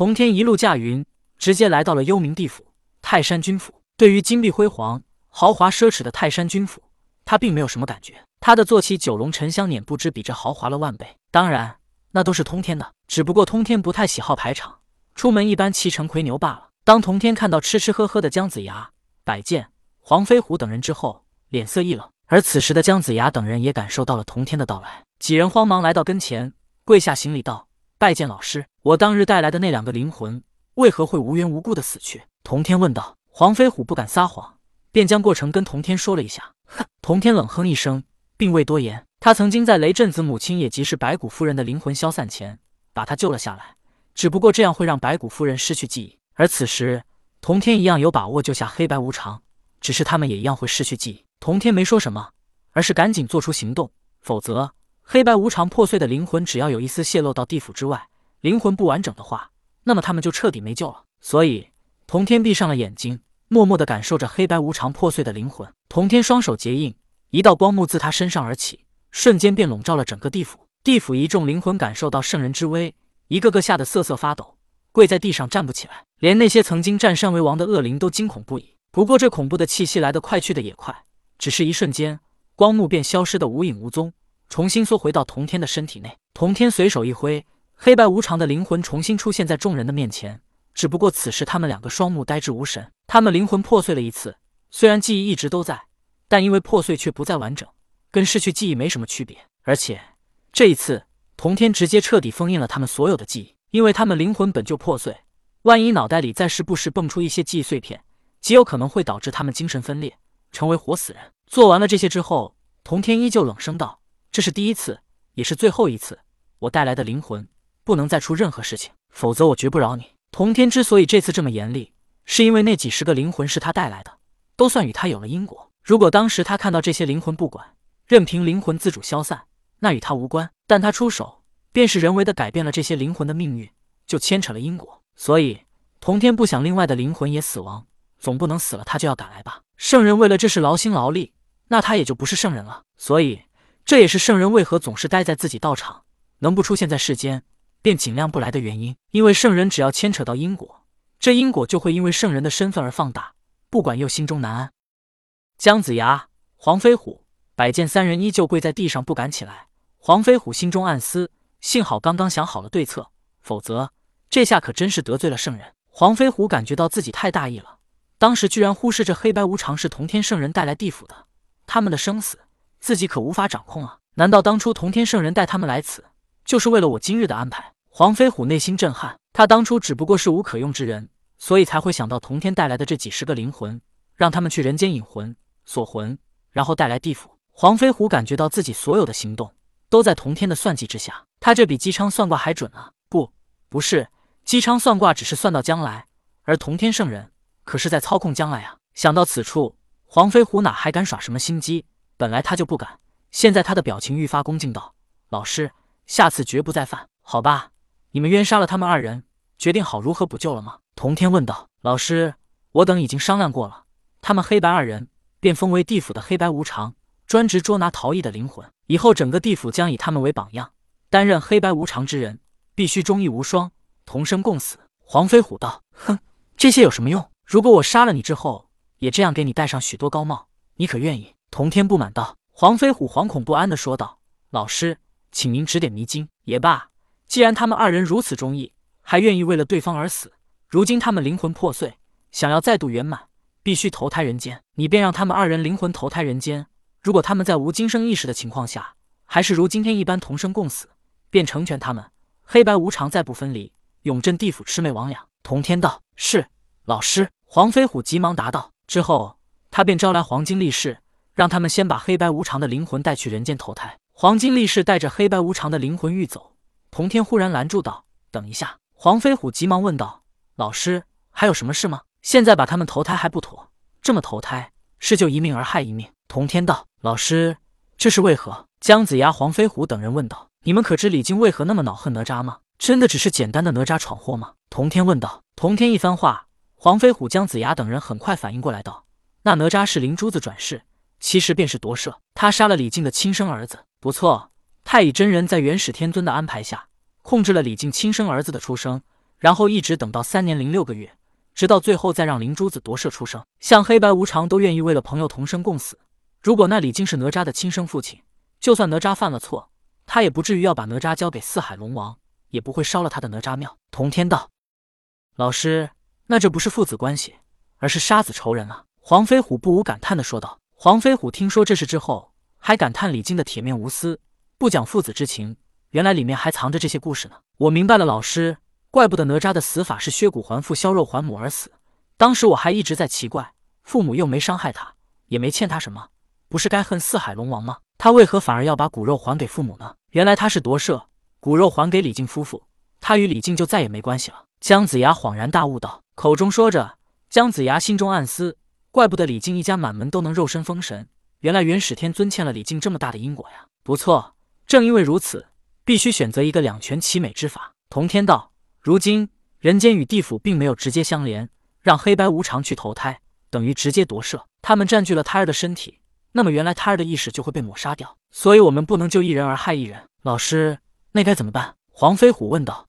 童天一路驾云，直接来到了幽冥地府泰山君府。对于金碧辉煌、豪华奢侈的泰山君府，他并没有什么感觉。他的坐骑九龙沉香辇不知比这豪华了万倍。当然，那都是通天的，只不过通天不太喜好排场，出门一般骑乘魁牛罢了。当童天看到吃吃喝喝的姜子牙、百剑、黄飞虎等人之后，脸色一冷。而此时的姜子牙等人也感受到了童天的到来，几人慌忙来到跟前，跪下行礼道：“拜见老师，我当日带来的那两个灵魂，为何会无缘无故的死去？”童天问道。黄飞虎不敢撒谎，便将过程跟童天说了一下。哼，童天冷哼一声，并未多言。他曾经在雷震子母亲，也即是白骨夫人的灵魂消散前，把她救了下来。只不过这样会让白骨夫人失去记忆，而此时童天一样有把握救下黑白无常，只是他们也一样会失去记忆。童天没说什么，而是赶紧做出行动，否则黑白无常破碎的灵魂只要有一丝泄露到地府之外，灵魂不完整的话，那么他们就彻底没救了。所以童天闭上了眼睛，默默的感受着黑白无常破碎的灵魂。童天双手结印，一道光幕自他身上而起，瞬间便笼罩了整个地府。地府一众灵魂感受到圣人之威。一个个吓得瑟瑟发抖，跪在地上站不起来，连那些曾经占山为王的恶灵都惊恐不已。不过这恐怖的气息来得快，去的也快，只是一瞬间，光幕便消失得无影无踪，重新缩回到童天的身体内。童天随手一挥，黑白无常的灵魂重新出现在众人的面前。只不过此时他们两个双目呆滞无神，他们灵魂破碎了一次，虽然记忆一直都在，但因为破碎却不再完整，跟失去记忆没什么区别。而且这一次。童天直接彻底封印了他们所有的记忆，因为他们灵魂本就破碎，万一脑袋里再时不时蹦出一些记忆碎片，极有可能会导致他们精神分裂，成为活死人。做完了这些之后，童天依旧冷声道：“这是第一次，也是最后一次。我带来的灵魂不能再出任何事情，否则我绝不饶你。”童天之所以这次这么严厉，是因为那几十个灵魂是他带来的，都算与他有了因果。如果当时他看到这些灵魂不管，任凭灵魂自主消散。那与他无关，但他出手便是人为的改变了这些灵魂的命运，就牵扯了因果。所以童天不想另外的灵魂也死亡，总不能死了他就要赶来吧？圣人为了这事劳心劳力，那他也就不是圣人了。所以这也是圣人为何总是待在自己道场，能不出现在世间便尽量不来的原因。因为圣人只要牵扯到因果，这因果就会因为圣人的身份而放大，不管又心中难安。姜子牙、黄飞虎、百剑三人依旧跪在地上不敢起来。黄飞虎心中暗思：幸好刚刚想好了对策，否则这下可真是得罪了圣人。黄飞虎感觉到自己太大意了，当时居然忽视这黑白无常是同天圣人带来地府的，他们的生死自己可无法掌控啊！难道当初同天圣人带他们来此，就是为了我今日的安排？黄飞虎内心震撼，他当初只不过是无可用之人，所以才会想到同天带来的这几十个灵魂，让他们去人间引魂锁魂，然后带来地府。黄飞虎感觉到自己所有的行动。都在同天的算计之下，他这比姬昌算卦还准啊！不，不是，姬昌算卦只是算到将来，而同天圣人可是在操控将来啊！想到此处，黄飞虎哪还敢耍什么心机？本来他就不敢，现在他的表情愈发恭敬道：“老师，下次绝不再犯，好吧？你们冤杀了他们二人，决定好如何补救了吗？”同天问道：“老师，我等已经商量过了，他们黑白二人便封为地府的黑白无常。”专职捉拿逃逸的灵魂，以后整个地府将以他们为榜样。担任黑白无常之人，必须忠义无双，同生共死。黄飞虎道：“哼，这些有什么用？如果我杀了你之后，也这样给你戴上许多高帽，你可愿意？”童天不满道。黄飞虎惶恐不安地说道：“老师，请您指点迷津。也罢，既然他们二人如此忠义，还愿意为了对方而死，如今他们灵魂破碎，想要再度圆满，必须投胎人间。你便让他们二人灵魂投胎人间。”如果他们在无今生意识的情况下，还是如今天一般同生共死，便成全他们，黑白无常再不分离，永镇地府魑魅魍魉。同天道是老师，黄飞虎急忙答道。之后，他便招来黄金力士，让他们先把黑白无常的灵魂带去人间投胎。黄金力士带着黑白无常的灵魂欲走，同天忽然拦住道：“等一下！”黄飞虎急忙问道：“老师，还有什么事吗？现在把他们投胎还不妥，这么投胎是救一命而害一命。”同天道。老师，这是为何？姜子牙、黄飞虎等人问道：“你们可知李靖为何那么恼恨哪吒吗？真的只是简单的哪吒闯祸吗？”童天问道。童天一番话，黄飞虎、姜子牙等人很快反应过来，道：“那哪吒是灵珠子转世，其实便是夺舍，他杀了李靖的亲生儿子。不错，太乙真人在元始天尊的安排下，控制了李靖亲生儿子的出生，然后一直等到三年零六个月，直到最后再让灵珠子夺舍出生。像黑白无常都愿意为了朋友同生共死。如果那李靖是哪吒的亲生父亲，就算哪吒犯了错，他也不至于要把哪吒交给四海龙王，也不会烧了他的哪吒庙。童天道：“老师，那这不是父子关系，而是杀子仇人啊！”黄飞虎不无感叹的说道。黄飞虎听说这事之后，还感叹李靖的铁面无私，不讲父子之情。原来里面还藏着这些故事呢。我明白了，老师，怪不得哪吒的死法是削骨还父、削肉还母而死。当时我还一直在奇怪，父母又没伤害他，也没欠他什么，不是该恨四海龙王吗？他为何反而要把骨肉还给父母呢？原来他是夺舍，骨肉还给李靖夫妇，他与李靖就再也没关系了。姜子牙恍然大悟道，口中说着，姜子牙心中暗思：怪不得李靖一家满门都能肉身封神，原来元始天尊欠了李靖这么大的因果呀！不错，正因为如此。必须选择一个两全其美之法。童天道，如今人间与地府并没有直接相连，让黑白无常去投胎，等于直接夺舍。他们占据了胎儿的身体，那么原来胎儿的意识就会被抹杀掉。所以，我们不能救一人而害一人。老师，那该怎么办？黄飞虎问道。